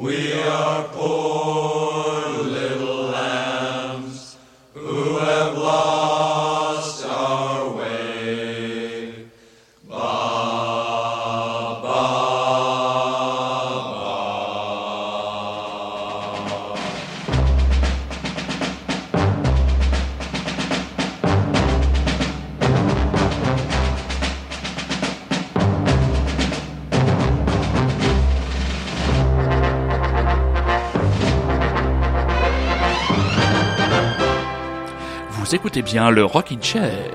We are poor. Bien le Rockin' Chair.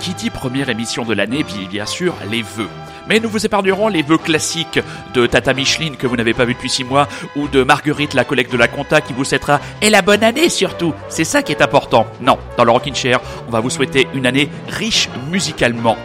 Qui dit première émission de l'année, bien sûr, les vœux. Mais nous vous épargnerons les vœux classiques de Tata Micheline que vous n'avez pas vu depuis six mois ou de Marguerite, la collègue de la compta qui vous souhaitera et la bonne année surtout. C'est ça qui est important. Non, dans le Rockin' Chair, on va vous souhaiter une année riche musicalement.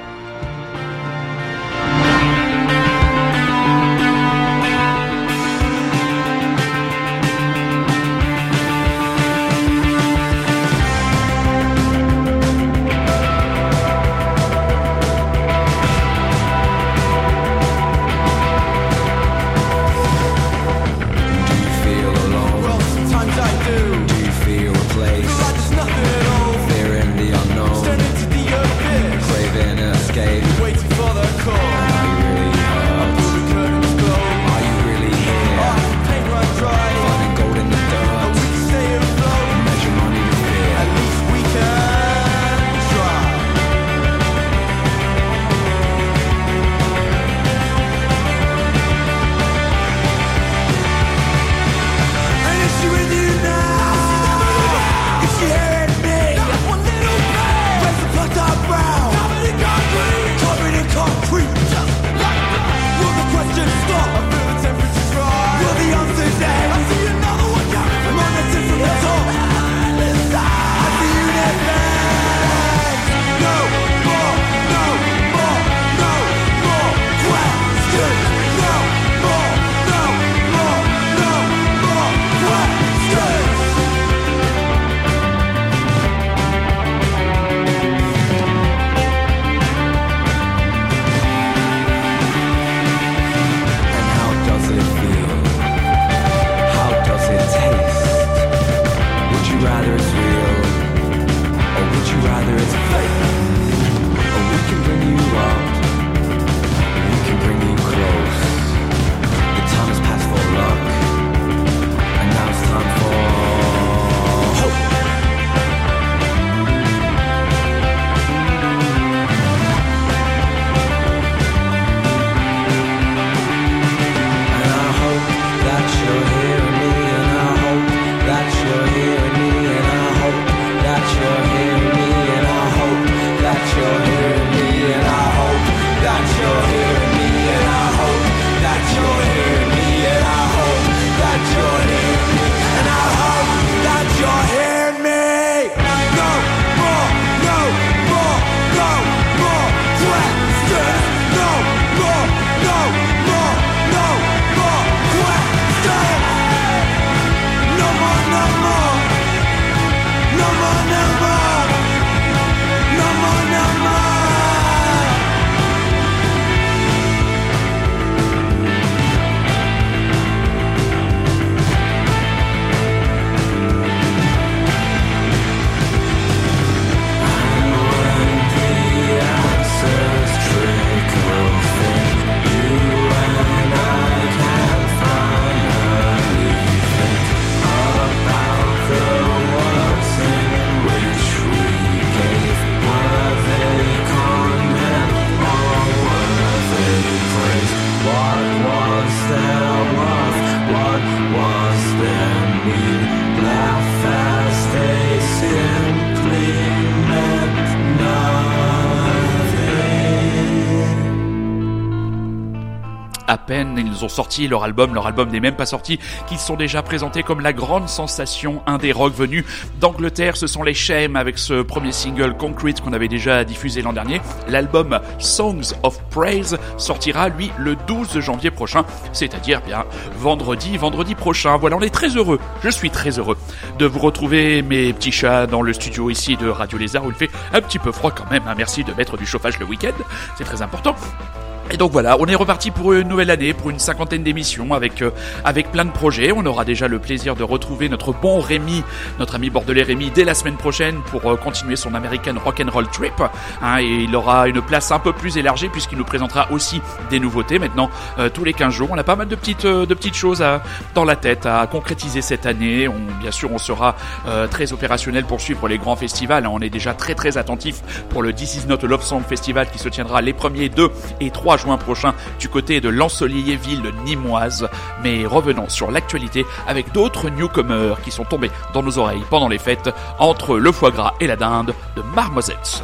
Ils ont sorti leur album, leur album n'est même pas sorti, qu'ils sont déjà présentés comme la grande sensation indé rock venue d'Angleterre. Ce sont les Shame avec ce premier single Concrete qu'on avait déjà diffusé l'an dernier. L'album Songs of Praise sortira lui le 12 janvier prochain, c'est-à-dire bien vendredi, vendredi prochain. Voilà, on est très heureux. Je suis très heureux de vous retrouver mes petits chats dans le studio ici de Radio Lézard où il fait un petit peu froid quand même. Hein. Merci de mettre du chauffage le week-end, c'est très important. Et donc voilà, on est reparti pour une nouvelle année, pour une cinquantaine d'émissions avec euh, avec plein de projets. On aura déjà le plaisir de retrouver notre bon Rémi, notre ami bordelais Rémi, dès la semaine prochaine pour euh, continuer son American Rock and Roll Trip. Hein, et il aura une place un peu plus élargie puisqu'il nous présentera aussi des nouveautés. Maintenant, euh, tous les 15 jours, on a pas mal de petites de petites choses à, dans la tête à concrétiser cette année. On, bien sûr, on sera très opérationnel pour suivre les grands festivals. Hein. On est déjà très très attentif pour le This Is Not Love Song Festival qui se tiendra les premiers 2 et 3 juin prochain du côté de l'ensoleillée ville nimoise. Mais revenons sur l'actualité avec d'autres newcomers qui sont tombés dans nos oreilles pendant les fêtes entre le foie gras et la dinde de Marmosette.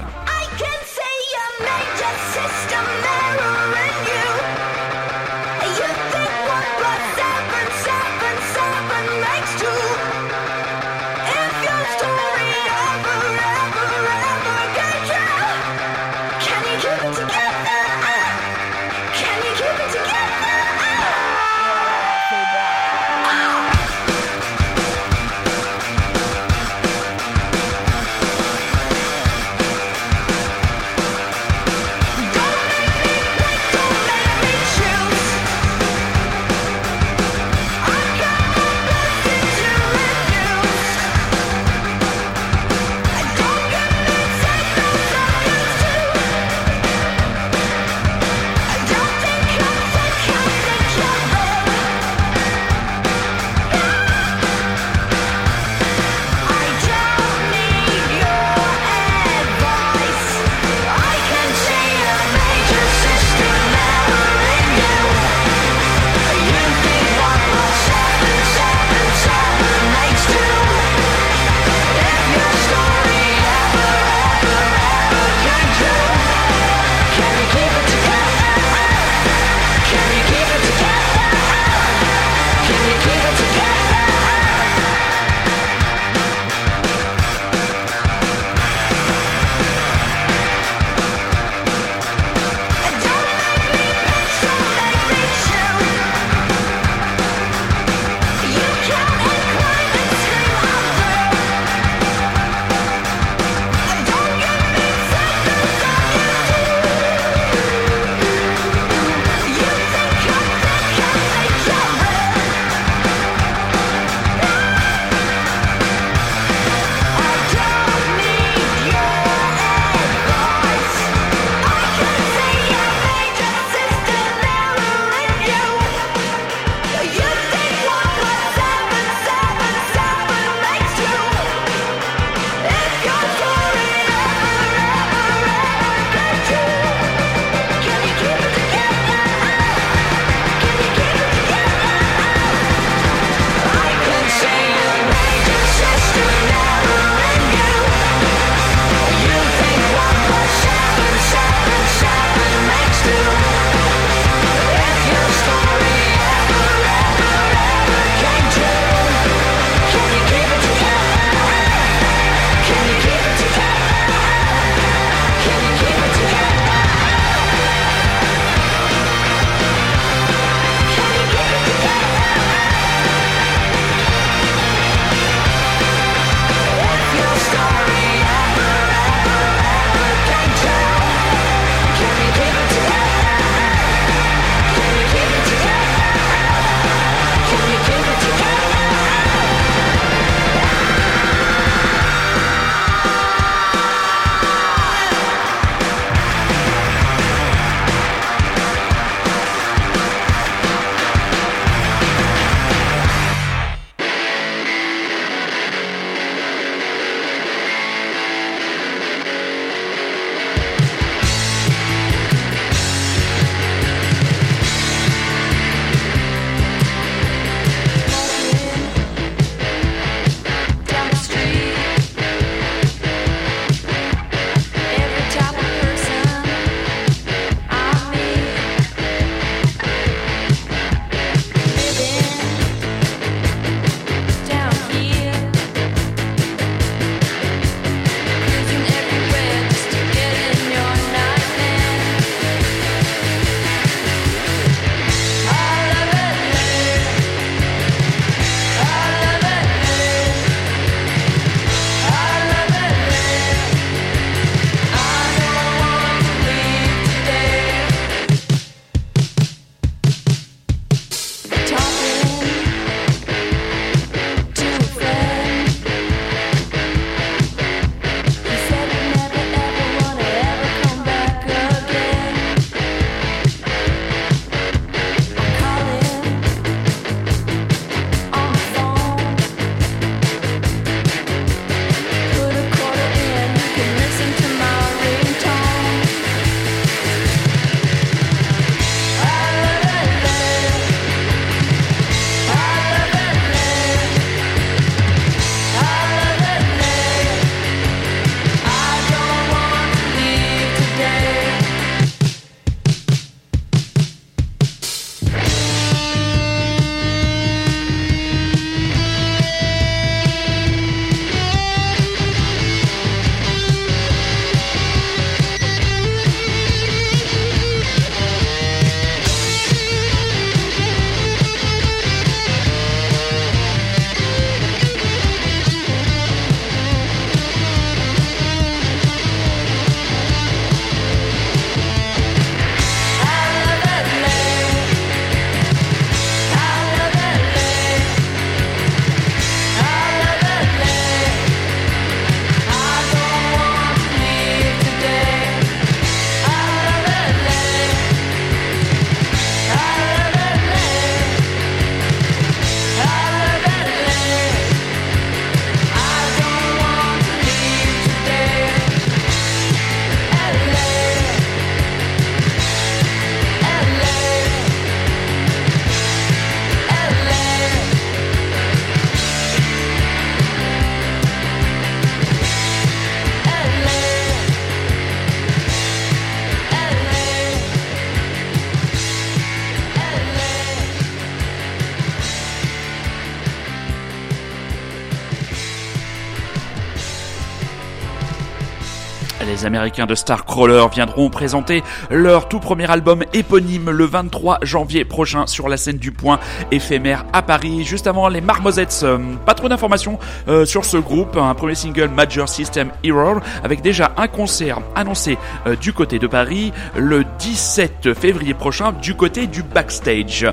Américains de Starcrawler viendront présenter leur tout premier album éponyme le 23 janvier prochain sur la scène du Point éphémère à Paris, juste avant les Marmosettes. Euh, pas trop d'informations euh, sur ce groupe, un premier single Major System Error avec déjà un concert annoncé euh, du côté de Paris le 17 février prochain du côté du backstage.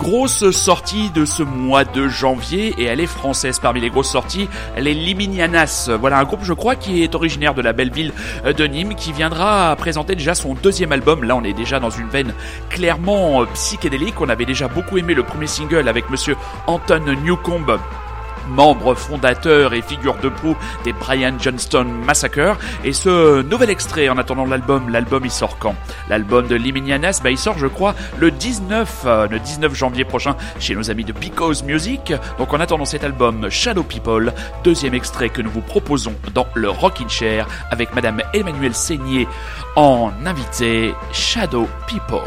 Grosse sortie de ce mois de janvier et elle est française parmi les grosses sorties, les Liminianas. Voilà un groupe je crois qui est originaire de la belle ville de Nîmes qui viendra présenter déjà son deuxième album. Là on est déjà dans une veine clairement euh, psychédélique. On avait déjà beaucoup aimé le premier single avec monsieur Anton Newcomb membre fondateur et figure de proue des Brian Johnston Massacre. Et ce nouvel extrait en attendant l'album, l'album il sort quand? L'album de Liminianas, bah il sort je crois le 19, euh, le 19 janvier prochain chez nos amis de Because Music. Donc en attendant cet album Shadow People, deuxième extrait que nous vous proposons dans le Rockin' Chair avec Madame Emmanuelle Seigné en invité Shadow People.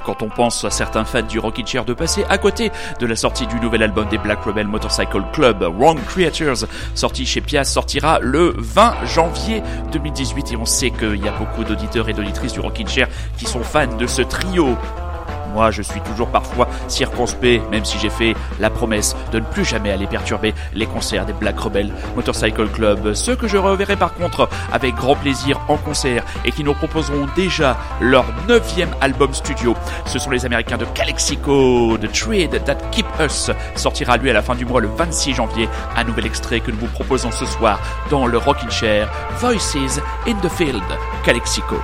Quand on pense à certains fans du Rockin' Chair de passer à côté de la sortie du nouvel album des Black Rebel Motorcycle Club, Wrong Creatures, sorti chez Pias, sortira le 20 janvier 2018 et on sait qu'il y a beaucoup d'auditeurs et d'auditrices du Rockin' Chair qui sont fans de ce trio moi, je suis toujours parfois circonspect, même si j'ai fait la promesse de ne plus jamais aller perturber les concerts des Black Rebel Motorcycle Club. Ceux que je reverrai par contre avec grand plaisir en concert et qui nous proposeront déjà leur neuvième album studio. Ce sont les Américains de Calexico, The Trade That Keep Us, sortira lui à la fin du mois le 26 janvier. Un nouvel extrait que nous vous proposons ce soir dans le Rockin' Chair, Voices in the Field, Calexico.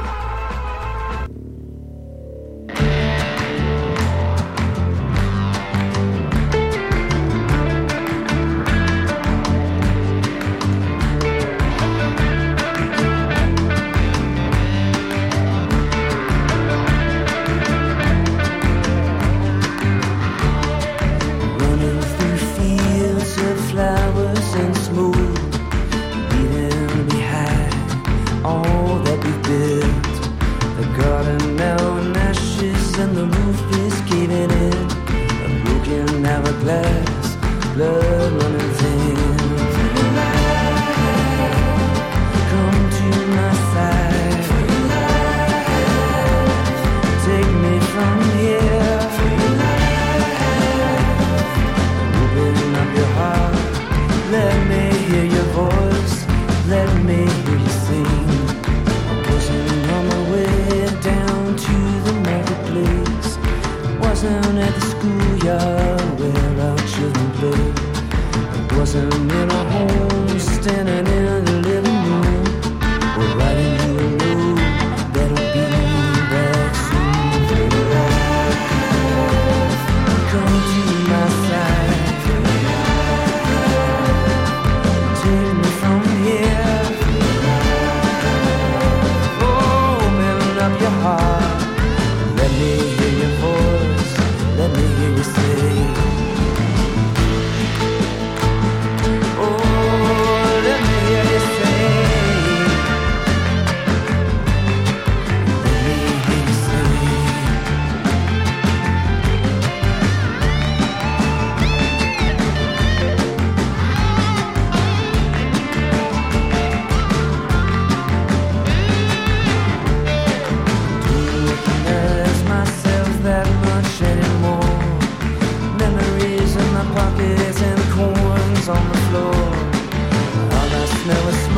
I was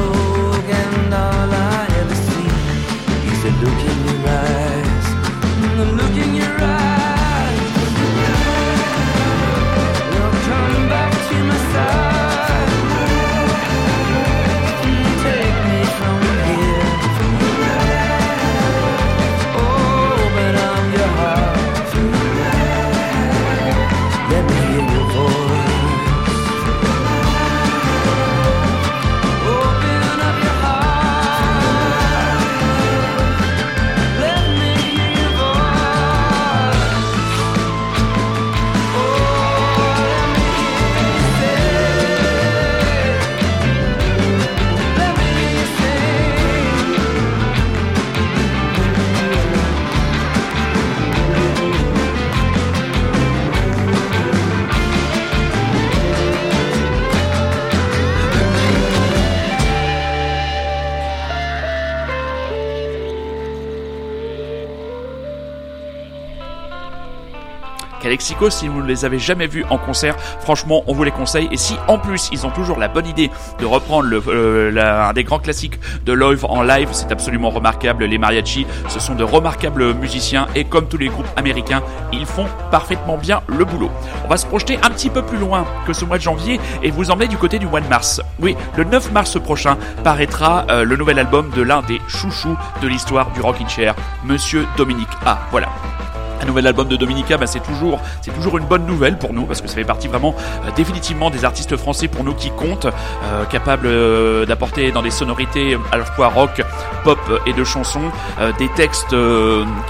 Si vous ne les avez jamais vus en concert, franchement, on vous les conseille. Et si en plus ils ont toujours la bonne idée de reprendre euh, un des grands classiques de Love en live, c'est absolument remarquable. Les mariachis, ce sont de remarquables musiciens et comme tous les groupes américains, ils font parfaitement bien le boulot. On va se projeter un petit peu plus loin que ce mois de janvier et vous emmener du côté du mois de mars. Oui, le 9 mars prochain paraîtra euh, le nouvel album de l'un des chouchous de l'histoire du Rockin' Chair, Monsieur Dominique A. Voilà un nouvel album de Dominica, bah, c'est toujours, c'est toujours une bonne nouvelle pour nous parce que ça fait partie vraiment euh, définitivement des artistes français pour nous qui comptent, euh, capables euh, d'apporter dans des sonorités à la fois rock, pop et de chansons des textes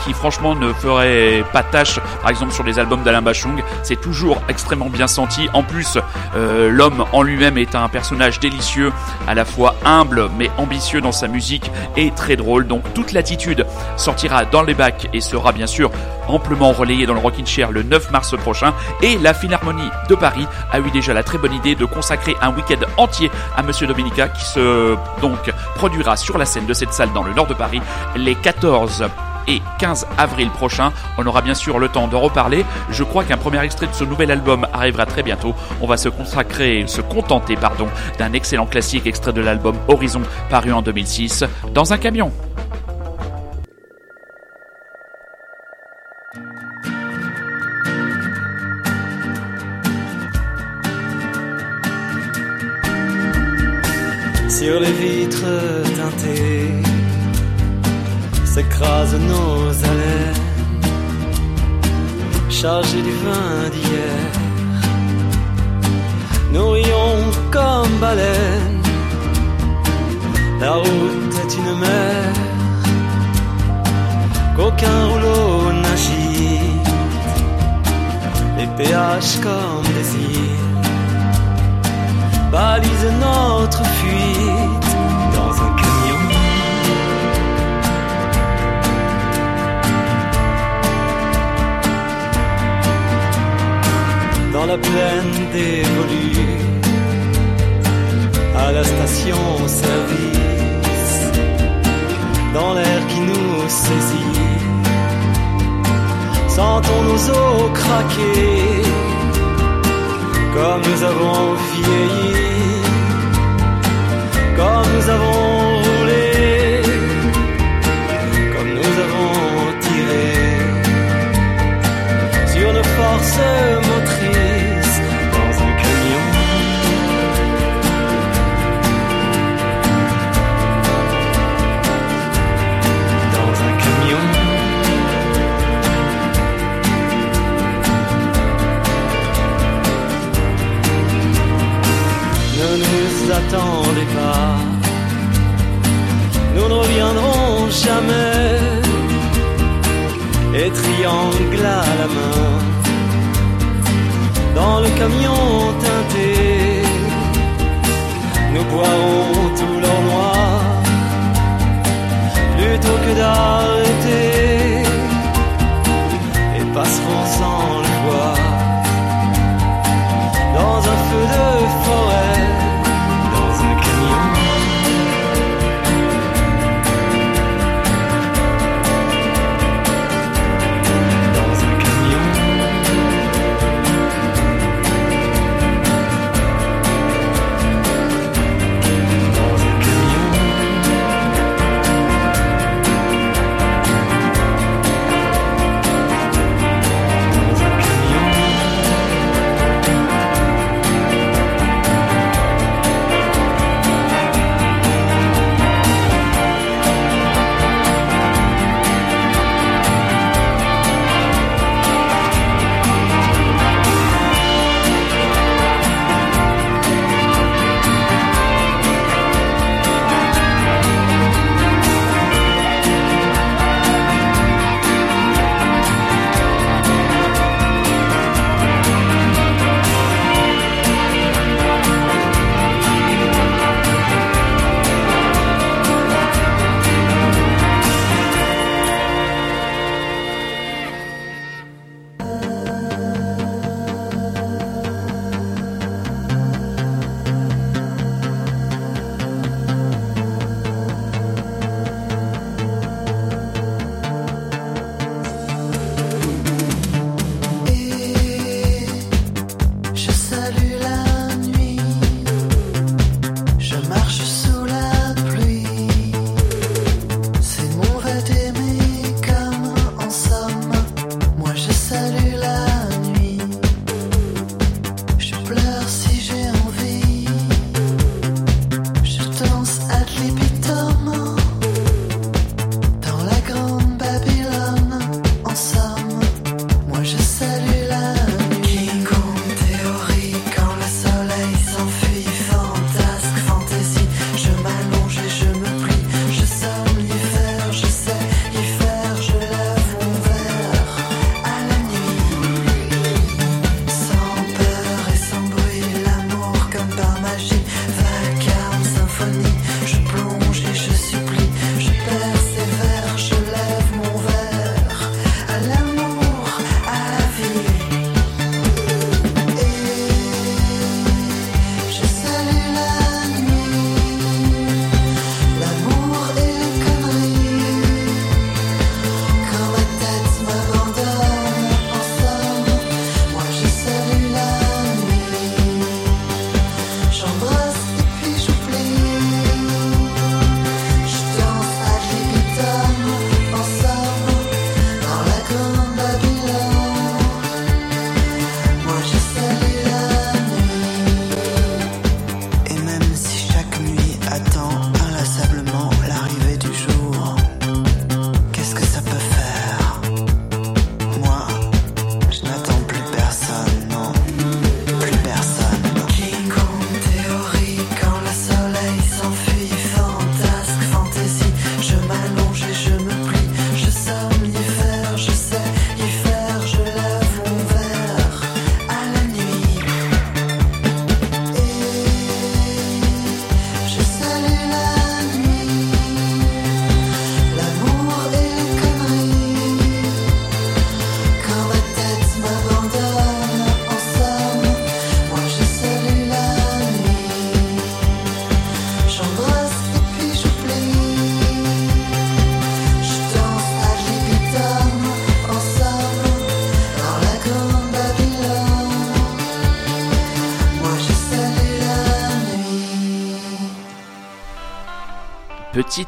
qui franchement ne feraient pas tâche, par exemple sur les albums d'Alain Bachung. C'est toujours extrêmement bien senti. En plus, l'homme en lui-même est un personnage délicieux, à la fois humble mais ambitieux dans sa musique et très drôle. Donc toute l'attitude sortira dans les bacs et sera bien sûr amplement relayé dans le Rockin' Chair le 9 mars prochain. Et la Philharmonie de Paris a eu déjà la très bonne idée de consacrer un week-end entier à Monsieur Dominica qui se donc produira sur la scène de cette salle dans le nord de Paris les 14 et 15 avril prochain. On aura bien sûr le temps de reparler. Je crois qu'un premier extrait de ce nouvel album arrivera très bientôt. On va se consacrer, se contenter, pardon, d'un excellent classique extrait de l'album Horizon paru en 2006 dans un camion. Sur les vitres teintées s'écrasent nos haleines, chargés du vin d'hier. Nous rions comme baleines, la route est une mer, qu'aucun rouleau n'agite, les péages comme des îles balisent notre fuite dans un camion. Dans la plaine dévolue, à la station service, dans l'air qui nous saisit, sentons nos os craquer comme nous avons vieilli, comme nous avons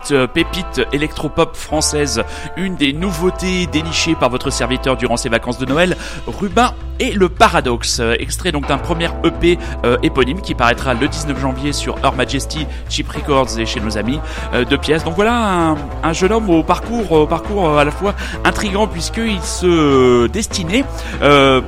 petite euh, pépite électropop française, une des nouveautés dénichées par votre serviteur durant ses vacances de Noël, Rubin et le Paradoxe, extrait donc d'un premier EP euh, éponyme qui paraîtra le 19 janvier sur Her Majesty, Cheap Records et chez nos amis euh, de pièces. Donc voilà un, jeune homme au parcours, parcours à la fois intrigant puisqu'il se destinait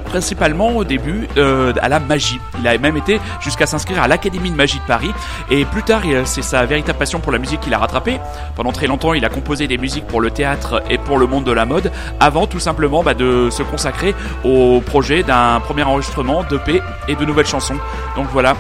principalement au début à la magie. Il a même été jusqu'à s'inscrire à l'Académie de magie de Paris et plus tard c'est sa véritable passion pour la musique qu'il a rattrapé. Pendant très longtemps il a composé des musiques pour le théâtre et pour le monde de la mode avant tout simplement bah, de se consacrer au projet d'un premier enregistrement d'EP et de nouvelles chansons. Donc voilà,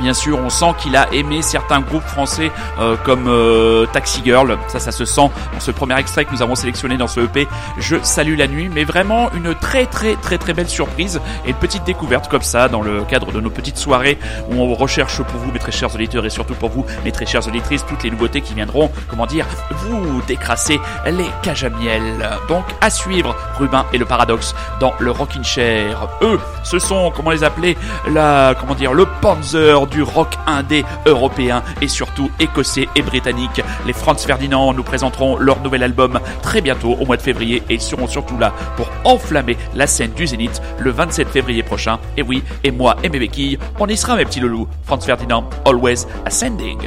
Bien sûr, on sent qu'il a aimé certains groupes français euh, comme euh, Taxi Girl. Ça, ça se sent dans ce premier extrait que nous avons sélectionné dans ce EP. Je salue la nuit, mais vraiment une très très très très belle surprise et une petite découverte comme ça dans le cadre de nos petites soirées où on recherche pour vous, mes très chers auditeurs, et surtout pour vous, mes très chères auditrices, toutes les nouveautés qui viendront, comment dire, vous décrasser les cages à miel. Donc à suivre, Rubin et le paradoxe dans le Rockin' Chair. Eux, ce sont, comment les appeler, la, comment dire, le Panzer du rock indé européen et surtout écossais et britannique. Les Franz Ferdinand nous présenteront leur nouvel album très bientôt au mois de février et ils seront surtout là pour enflammer la scène du Zénith le 27 février prochain. Et oui, et moi et mes béquilles, on y sera mes petits loulous. Franz Ferdinand, always ascending.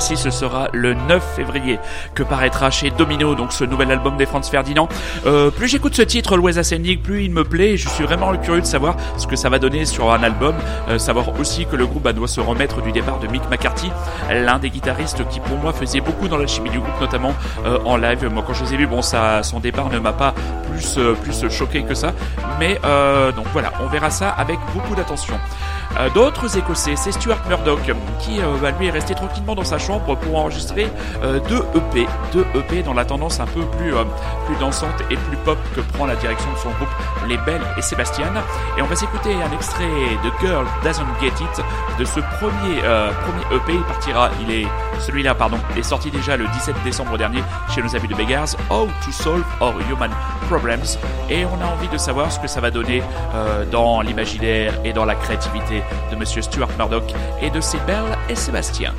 Précis, ce sera le 9 février que paraîtra chez Domino, donc ce nouvel album des Franz Ferdinand. Euh, plus j'écoute ce titre, Louis Ascending, plus il me plaît je suis vraiment curieux de savoir ce que ça va donner sur un album. Euh, savoir aussi que le groupe bah, doit se remettre du départ de Mick McCarthy, l'un des guitaristes qui pour moi faisait beaucoup dans la chimie du groupe, notamment euh, en live. Moi quand je les ai vus, bon ça, son départ ne m'a pas plus, plus choqué que ça. Mais donc voilà, on verra ça avec beaucoup d'attention. Euh, d'autres Écossais, c'est Stuart Murdoch qui euh, bah, lui est resté tranquillement dans sa chambre pour enregistrer euh, deux EP, deux EP dans la tendance un peu plus plus dansante et plus pop que prend la direction de son groupe Les Belles et Sébastien. Et on va s'écouter un extrait de Girl Doesn't Get It de ce premier EP. Il partira, il est celui-là pardon, est sorti déjà le 17 décembre dernier chez nos amis de Beggars. How to Solve Our Human Et on a envie de savoir ce que ça va donner dans l'imaginaire et dans la créativité de Monsieur Stuart Murdoch et de ses belles et Sébastien.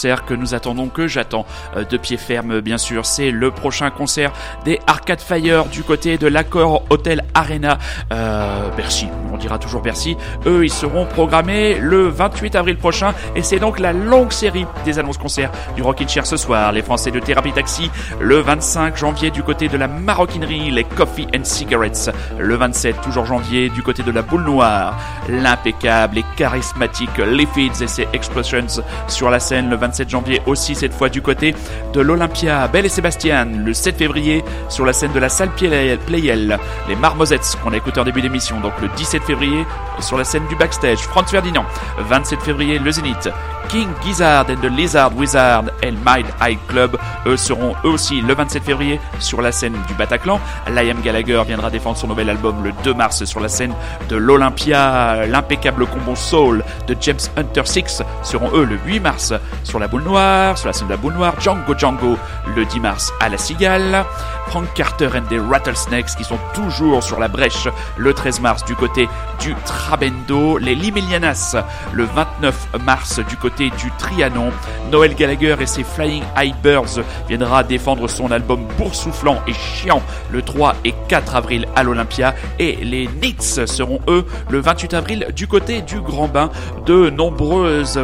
Concert que nous attendons, que j'attends euh, de pied ferme, bien sûr. C'est le prochain concert des Arcade Fire du côté de l'accord Hotel Arena. Euh, Bercy, on dira toujours Bercy. Eux, ils seront programmés le 28 avril prochain et c'est donc la longue série des annonces concerts du Rockin' Chair ce soir. Les Français de Thérapie Taxi le 25 janvier du côté de la maroquinerie, les Coffee and Cigarettes. Le 27, toujours janvier, du côté de la boule noire, l'impeccable et charismatique Les Feeds et ses Expressions sur la scène le 27 janvier aussi cette fois du côté de l'Olympia. Belle et Sébastien le 7 février sur la scène de la salle Playel. Les Marmosettes qu'on a écouté en début d'émission. Donc le 17 février sur la scène du backstage. Franz Ferdinand. 27 février le Zénith. King Gizzard and the Lizard Wizard et Mind High Club, eux seront eux aussi le 27 février sur la scène du Bataclan. Liam Gallagher viendra défendre son nouvel album le 2 mars sur la scène de l'Olympia. L'impeccable combo soul de James Hunter 6 seront eux le 8 mars sur la boule noire, sur la scène de la boule noire. Django Django le 10 mars à la Cigale. Frank Carter and the Rattlesnakes qui sont toujours sur la brèche le 13 mars du côté du Trabendo. Les Limelianas le 29 mars du côté du Trianon. Noël Gallagher et ses Flying High Birds viendra défendre son album boursouflant et chiant le 3 et 4 avril à l'Olympia. Et les Nits seront eux le 28 avril du côté du Grand Bain. De nombreuses,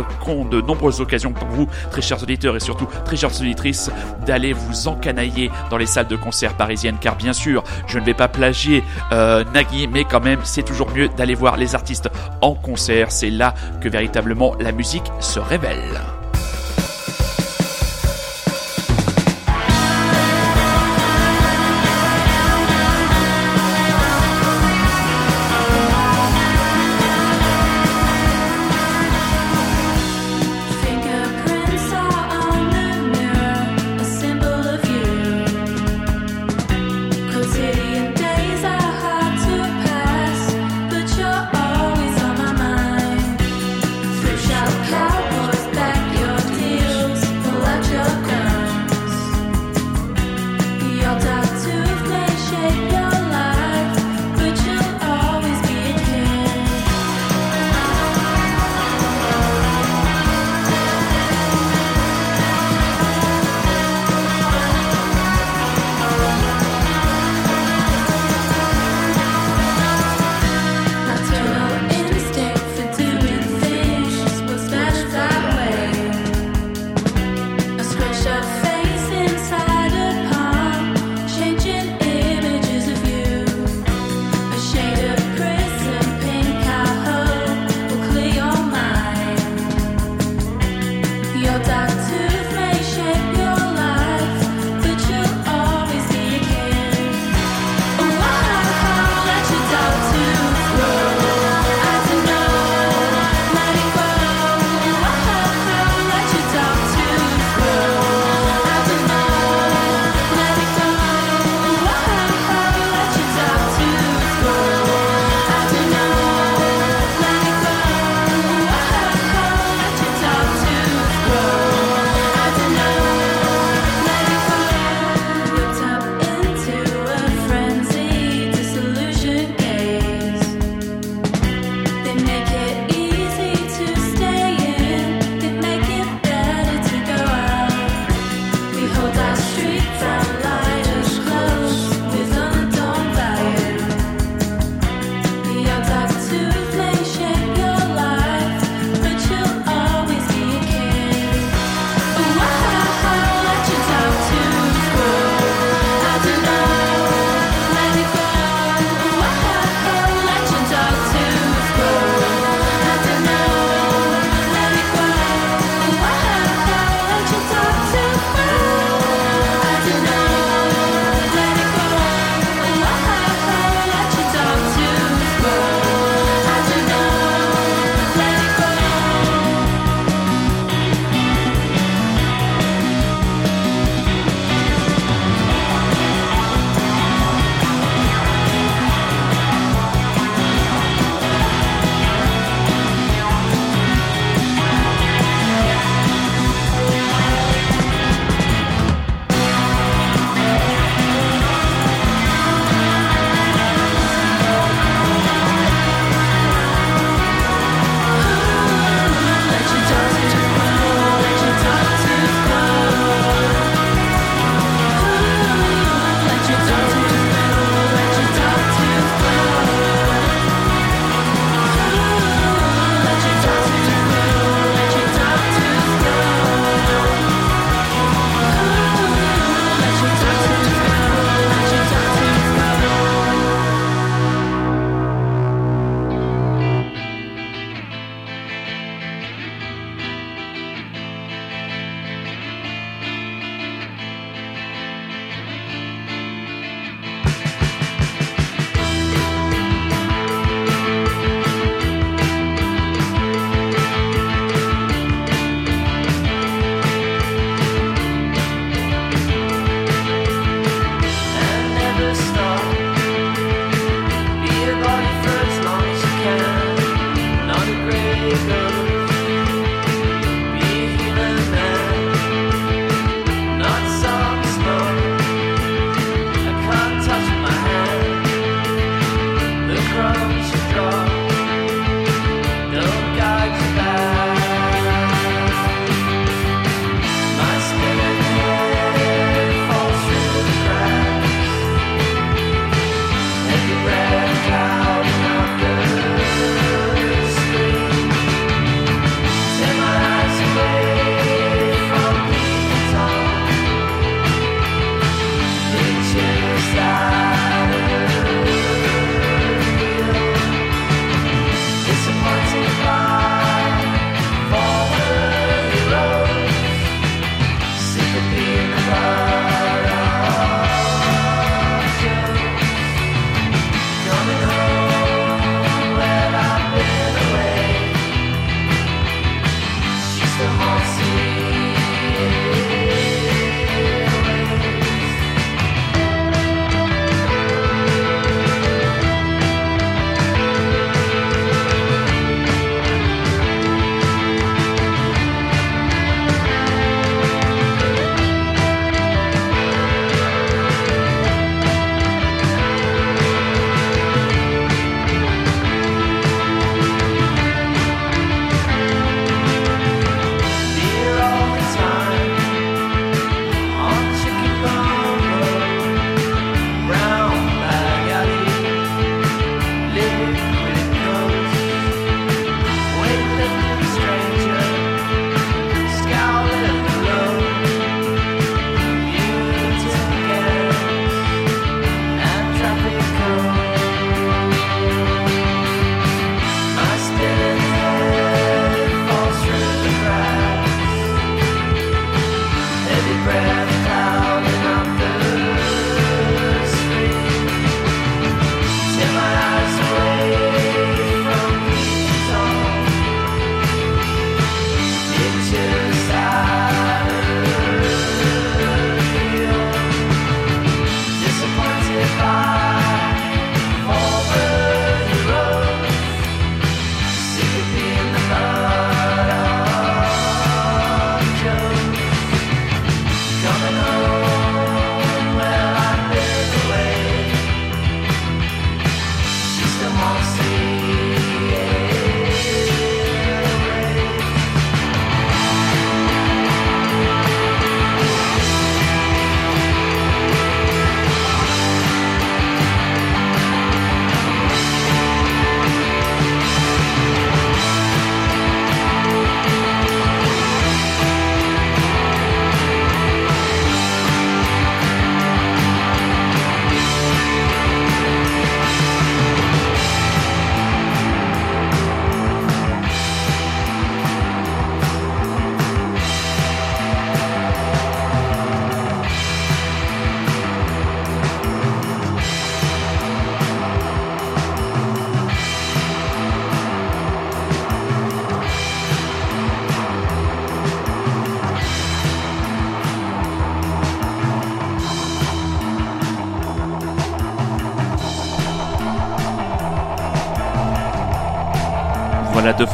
de nombreuses occasions pour vous, très chers auditeurs et surtout très chères auditrices, d'aller vous encanailler dans les salles de concert parisiennes. Car bien sûr, je ne vais pas plagier euh, Nagui, mais quand même, c'est toujours mieux d'aller voir les artistes en concert. C'est là que véritablement la musique se révèle.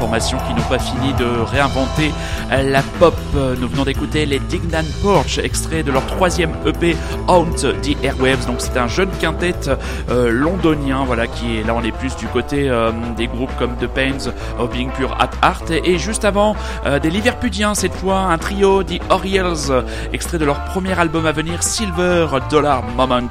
Qui n'ont pas fini de réinventer la pop. Nous venons d'écouter les Dignan Porch, extrait de leur troisième EP Haunt the Airwaves. Donc c'est un jeune quintet euh, londonien, voilà, qui est là on est plus du côté euh, des groupes comme The Pains Being Pure at Art. Et, juste avant euh, des Liverpudiens cette fois, un trio The Orioles, extrait de leur premier album à venir Silver Dollar Moment.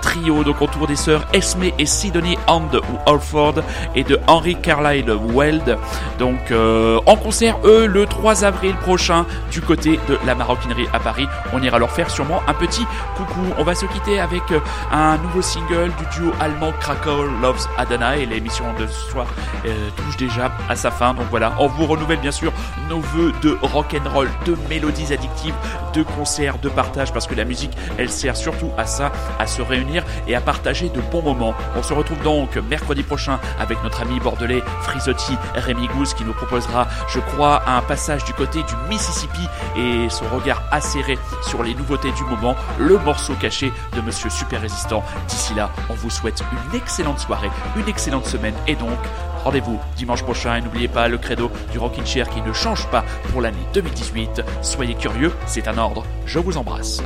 trio donc autour des sœurs Esme et Sidonie Hand ou Alford et de Henry Carlyle Weld. Donc en concert eux le 3 avril prochain du côté de la maroquinerie à Paris. On ira leur faire sûrement un petit coucou. On va se quitter avec euh, un nouveau single du duo allemand Krakow Loves Adana et l'émission de ce soir euh, touche déjà à sa fin. Donc voilà, on vous renouvelle bien sûr nos voeux de rock and roll, de mélodies addictives, de concerts, de partage parce que la musique, elle sert surtout à ça, à se réunir et à partager de bons moments. On se retrouve donc mercredi prochain avec notre ami bordelais Frisotti Rémi Gouze qui nous proposera, je crois, un passage du côté du Mississippi et son regard acéré sur les nouveautés du moment, le morceau caché de Monsieur Super Résistant. D'ici là, on vous souhaite une excellente soirée, une excellente semaine et donc rendez-vous dimanche prochain et n'oubliez pas le credo du Rockin' Chair qui ne change pas pour l'année 2018. Soyez curieux, c'est un ordre. Je vous embrasse.